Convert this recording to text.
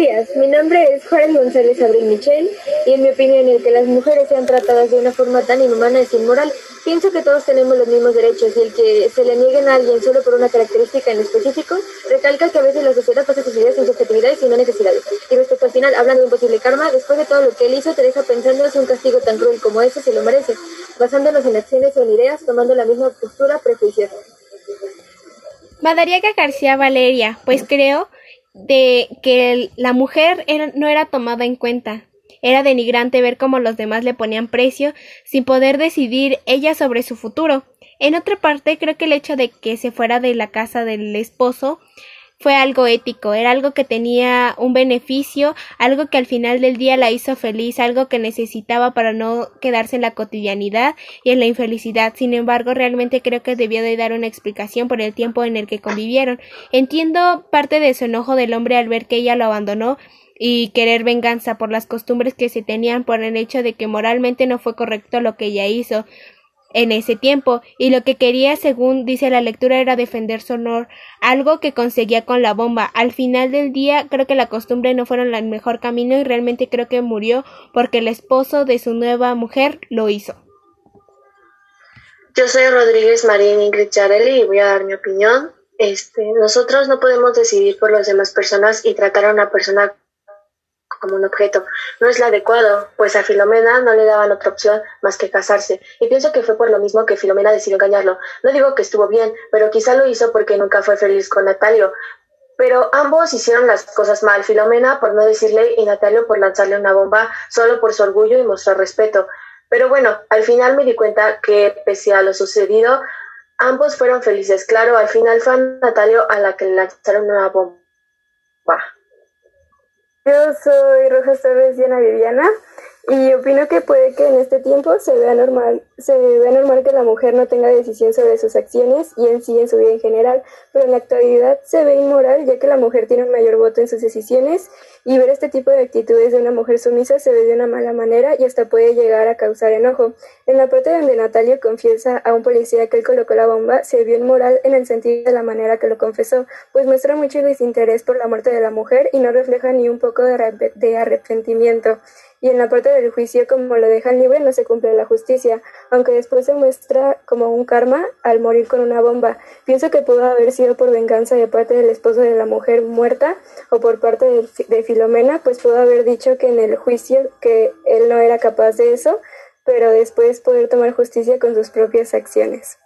días, mi nombre es Juárez González Abril Michel y en mi opinión el que las mujeres sean tratadas de una forma tan inhumana es inmoral. Pienso que todos tenemos los mismos derechos y el que se le nieguen a alguien solo por una característica en específico recalca que a veces la sociedad pasa sus ideas sin susceptibilidades y no necesidades. Y respecto al final, hablando de un posible karma, después de todo lo que él hizo, te deja pensando si un castigo tan cruel como ese se lo merece, basándonos en acciones o en ideas, tomando la misma postura prejuiciosa. Madariaga García Valeria, pues creo de que la mujer no era tomada en cuenta. Era denigrante ver cómo los demás le ponían precio sin poder decidir ella sobre su futuro. En otra parte, creo que el hecho de que se fuera de la casa del esposo fue algo ético, era algo que tenía un beneficio, algo que al final del día la hizo feliz, algo que necesitaba para no quedarse en la cotidianidad y en la infelicidad. Sin embargo, realmente creo que debió de dar una explicación por el tiempo en el que convivieron. Entiendo parte de su enojo del hombre al ver que ella lo abandonó y querer venganza por las costumbres que se tenían por el hecho de que moralmente no fue correcto lo que ella hizo en ese tiempo, y lo que quería, según dice la lectura, era defender su honor, algo que conseguía con la bomba. Al final del día, creo que la costumbre no fueron el mejor camino y realmente creo que murió porque el esposo de su nueva mujer lo hizo. Yo soy Rodríguez Marín Ingrid Charelli y voy a dar mi opinión. Este, nosotros no podemos decidir por las demás personas y tratar a una persona como un objeto. No es lo adecuado, pues a Filomena no le daban otra opción más que casarse, y pienso que fue por lo mismo que Filomena decidió engañarlo. No digo que estuvo bien, pero quizá lo hizo porque nunca fue feliz con Natalio. Pero ambos hicieron las cosas mal, Filomena por no decirle y Natalio por lanzarle una bomba solo por su orgullo y mostrar respeto. Pero bueno, al final me di cuenta que pese a lo sucedido, ambos fueron felices. Claro, al final fue Natalio a la que le lanzaron una bomba. Yo soy Roja Torres Diana Viviana y opino que puede que en este tiempo se vea normal, se vea normal que la mujer no tenga decisión sobre sus acciones y en sí en su vida en general, pero en la actualidad se ve inmoral ya que la mujer tiene un mayor voto en sus decisiones y ver este tipo de actitudes de una mujer sumisa se ve de una mala manera y hasta puede llegar a causar enojo. En la parte donde Natalia confiesa a un policía que él colocó la bomba, se vio inmoral en el sentido de la manera que lo confesó, pues muestra mucho desinterés por la muerte de la mujer y no refleja ni un poco de, de arrepentimiento y en la parte del juicio como lo dejan libre no se cumple la justicia, aunque después se muestra como un karma al morir con una bomba. Pienso que pudo haber sido por venganza de parte del esposo de la mujer muerta o por parte de, Filomena, pues pudo haber dicho que en el juicio que él no era capaz de eso, pero después poder tomar justicia con sus propias acciones.